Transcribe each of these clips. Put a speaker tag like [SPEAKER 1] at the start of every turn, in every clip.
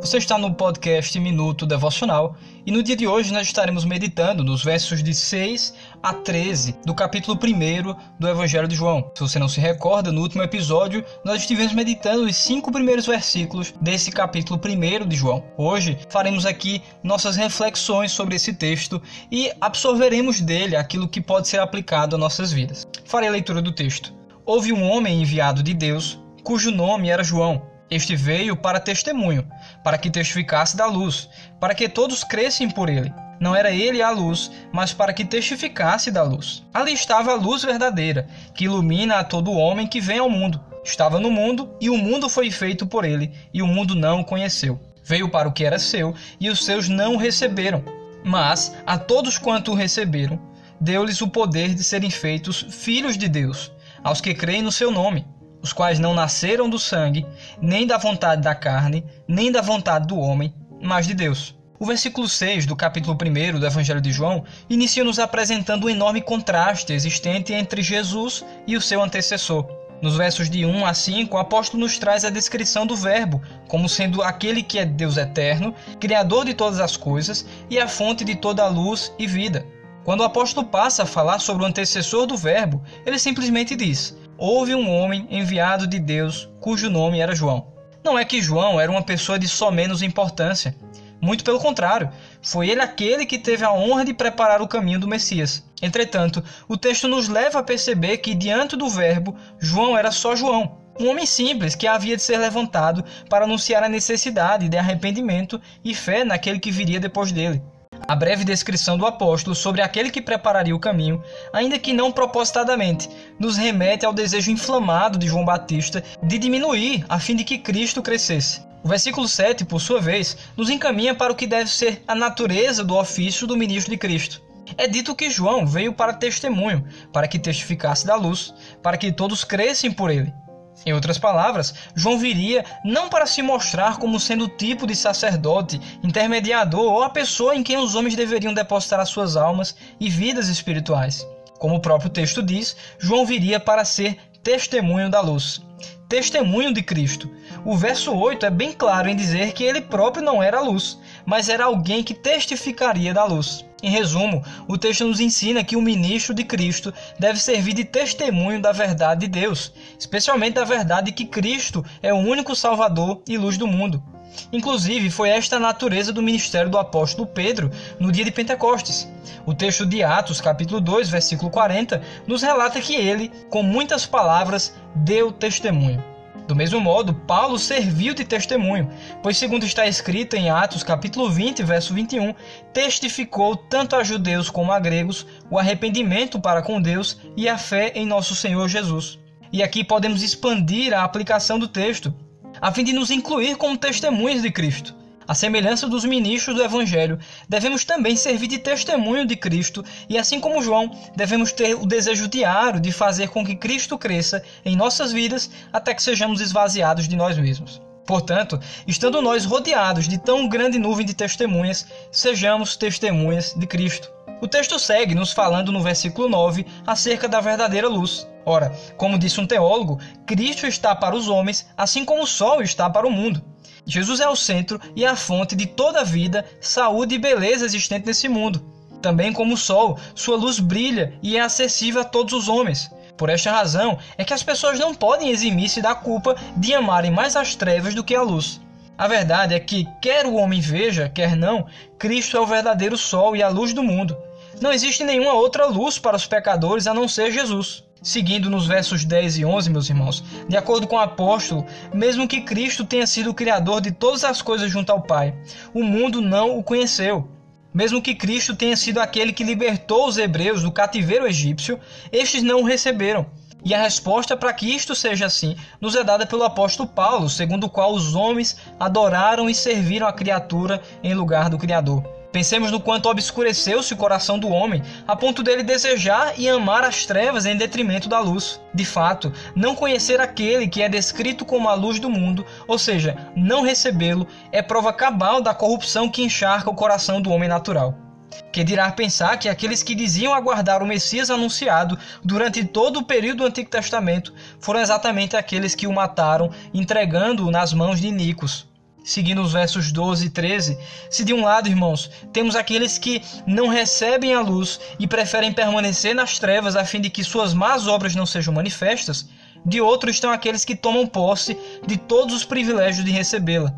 [SPEAKER 1] Você está no podcast Minuto Devocional e no dia de hoje nós estaremos meditando nos versos de 6 a 13 do capítulo 1 do Evangelho de João. Se você não se recorda, no último episódio nós estivemos meditando os cinco primeiros versículos desse capítulo 1 de João. Hoje faremos aqui nossas reflexões sobre esse texto e absorveremos dele aquilo que pode ser aplicado a nossas vidas. Farei a leitura do texto. Houve um homem enviado de Deus, cujo nome era João. Este veio para testemunho, para que testificasse da luz, para que todos crescem por ele. Não era ele a luz, mas para que testificasse da luz. Ali estava a luz verdadeira, que ilumina a todo homem que vem ao mundo. Estava no mundo, e o mundo foi feito por ele, e o mundo não o conheceu. Veio para o que era seu, e os seus não o receberam. Mas a todos quanto o receberam, deu-lhes o poder de serem feitos filhos de Deus, aos que creem no seu nome os quais não nasceram do sangue, nem da vontade da carne, nem da vontade do homem, mas de Deus. O versículo 6 do capítulo 1 do Evangelho de João inicia nos apresentando um enorme contraste existente entre Jesus e o seu antecessor. Nos versos de 1 a 5, o apóstolo nos traz a descrição do Verbo como sendo aquele que é Deus eterno, Criador de todas as coisas e a fonte de toda a luz e vida. Quando o apóstolo passa a falar sobre o antecessor do Verbo, ele simplesmente diz: houve um homem enviado de Deus cujo nome era João. Não é que João era uma pessoa de só menos importância. Muito pelo contrário, foi ele aquele que teve a honra de preparar o caminho do Messias. Entretanto, o texto nos leva a perceber que, diante do Verbo, João era só João, um homem simples que havia de ser levantado para anunciar a necessidade de arrependimento e fé naquele que viria depois dele a breve descrição do apóstolo sobre aquele que prepararia o caminho, ainda que não propositadamente, nos remete ao desejo inflamado de João Batista de diminuir a fim de que Cristo crescesse. O versículo 7, por sua vez, nos encaminha para o que deve ser a natureza do ofício do ministro de Cristo. É dito que João veio para testemunho, para que testificasse da luz, para que todos crescem por ele. Em outras palavras, João viria não para se mostrar como sendo o tipo de sacerdote, intermediador ou a pessoa em quem os homens deveriam depositar as suas almas e vidas espirituais. Como o próprio texto diz, João viria para ser testemunho da luz, testemunho de Cristo. O verso 8 é bem claro em dizer que ele próprio não era a luz, mas era alguém que testificaria da luz. Em resumo, o texto nos ensina que o ministro de Cristo deve servir de testemunho da verdade de Deus, especialmente da verdade que Cristo é o único Salvador e luz do mundo. Inclusive, foi esta a natureza do ministério do apóstolo Pedro no dia de Pentecostes. O texto de Atos, capítulo 2, versículo 40, nos relata que ele, com muitas palavras, deu testemunho. Do mesmo modo, Paulo serviu de testemunho, pois segundo está escrito em Atos capítulo 20, verso 21, testificou tanto a judeus como a gregos o arrependimento para com Deus e a fé em nosso Senhor Jesus. E aqui podemos expandir a aplicação do texto, a fim de nos incluir como testemunhas de Cristo. A semelhança dos ministros do Evangelho, devemos também servir de testemunho de Cristo e, assim como João, devemos ter o desejo diário de fazer com que Cristo cresça em nossas vidas até que sejamos esvaziados de nós mesmos. Portanto, estando nós rodeados de tão grande nuvem de testemunhas, sejamos testemunhas de Cristo. O texto segue nos falando no versículo 9 acerca da verdadeira luz. Ora, como disse um teólogo, Cristo está para os homens, assim como o sol está para o mundo. Jesus é o centro e a fonte de toda a vida, saúde e beleza existente nesse mundo. Também como o sol, sua luz brilha e é acessível a todos os homens. Por esta razão é que as pessoas não podem eximir-se da culpa de amarem mais as trevas do que a luz. A verdade é que, quer o homem veja, quer não, Cristo é o verdadeiro sol e a luz do mundo. Não existe nenhuma outra luz para os pecadores a não ser Jesus. Seguindo nos versos 10 e 11, meus irmãos, de acordo com o apóstolo, mesmo que Cristo tenha sido o criador de todas as coisas junto ao Pai, o mundo não o conheceu. Mesmo que Cristo tenha sido aquele que libertou os hebreus do cativeiro egípcio, estes não o receberam. E a resposta para que isto seja assim nos é dada pelo apóstolo Paulo, segundo o qual os homens adoraram e serviram a criatura em lugar do Criador. Pensemos no quanto obscureceu-se o coração do homem, a ponto dele desejar e amar as trevas em detrimento da luz. De fato, não conhecer aquele que é descrito como a luz do mundo, ou seja, não recebê-lo, é prova cabal da corrupção que encharca o coração do homem natural. Que dirá pensar que aqueles que diziam aguardar o Messias anunciado durante todo o período do Antigo Testamento foram exatamente aqueles que o mataram, entregando-o nas mãos de Nicos. Seguindo os versos 12 e 13, se de um lado, irmãos, temos aqueles que não recebem a luz e preferem permanecer nas trevas a fim de que suas más obras não sejam manifestas, de outro estão aqueles que tomam posse de todos os privilégios de recebê-la.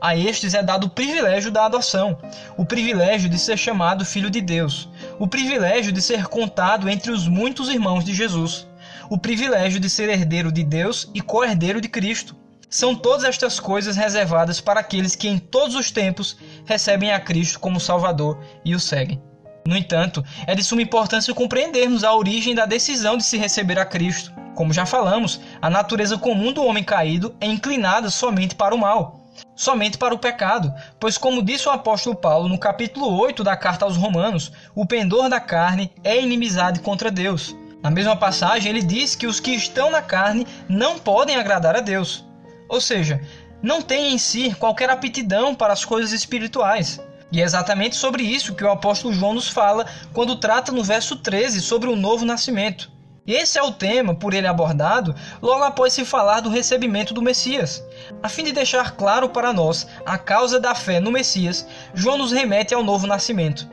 [SPEAKER 1] A estes é dado o privilégio da adoção, o privilégio de ser chamado filho de Deus, o privilégio de ser contado entre os muitos irmãos de Jesus, o privilégio de ser herdeiro de Deus e co-herdeiro de Cristo são todas estas coisas reservadas para aqueles que em todos os tempos recebem a Cristo como Salvador e o seguem. No entanto, é de suma importância compreendermos a origem da decisão de se receber a Cristo. Como já falamos, a natureza comum do homem caído é inclinada somente para o mal, somente para o pecado, pois, como disse o apóstolo Paulo no capítulo 8 da carta aos Romanos, o pendor da carne é inimizade contra Deus. Na mesma passagem, ele diz que os que estão na carne não podem agradar a Deus. Ou seja, não tem em si qualquer aptidão para as coisas espirituais. E é exatamente sobre isso que o apóstolo João nos fala quando trata no verso 13 sobre o novo nascimento. Esse é o tema por ele abordado logo após se falar do recebimento do Messias. A fim de deixar claro para nós a causa da fé no Messias, João nos remete ao novo nascimento.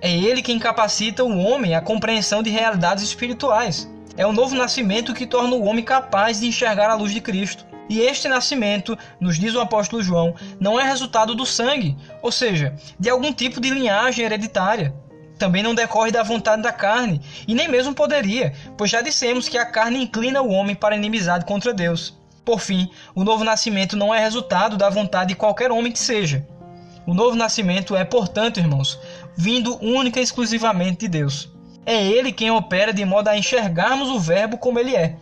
[SPEAKER 1] É ele quem capacita o homem à compreensão de realidades espirituais. É o novo nascimento que torna o homem capaz de enxergar a luz de Cristo. E este nascimento, nos diz o apóstolo João, não é resultado do sangue, ou seja, de algum tipo de linhagem hereditária. Também não decorre da vontade da carne, e nem mesmo poderia, pois já dissemos que a carne inclina o homem para a inimizade contra Deus. Por fim, o novo nascimento não é resultado da vontade de qualquer homem que seja. O novo nascimento é, portanto, irmãos, vindo única e exclusivamente de Deus. É Ele quem opera de modo a enxergarmos o Verbo como ele é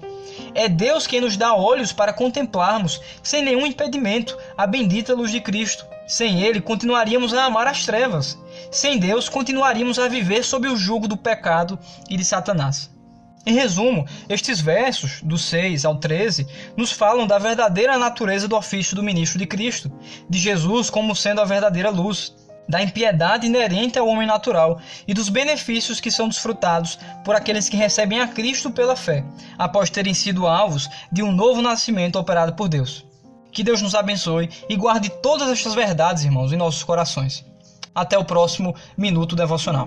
[SPEAKER 1] é Deus quem nos dá olhos para contemplarmos, sem nenhum impedimento, a bendita luz de Cristo. Sem Ele, continuaríamos a amar as trevas. Sem Deus, continuaríamos a viver sob o jugo do pecado e de Satanás. Em resumo, estes versos, do 6 ao 13, nos falam da verdadeira natureza do ofício do ministro de Cristo, de Jesus como sendo a verdadeira luz, da impiedade inerente ao homem natural e dos benefícios que são desfrutados por aqueles que recebem a Cristo pela fé, após terem sido alvos de um novo nascimento operado por Deus. Que Deus nos abençoe e guarde todas estas verdades, irmãos, em nossos corações. Até o próximo Minuto Devocional.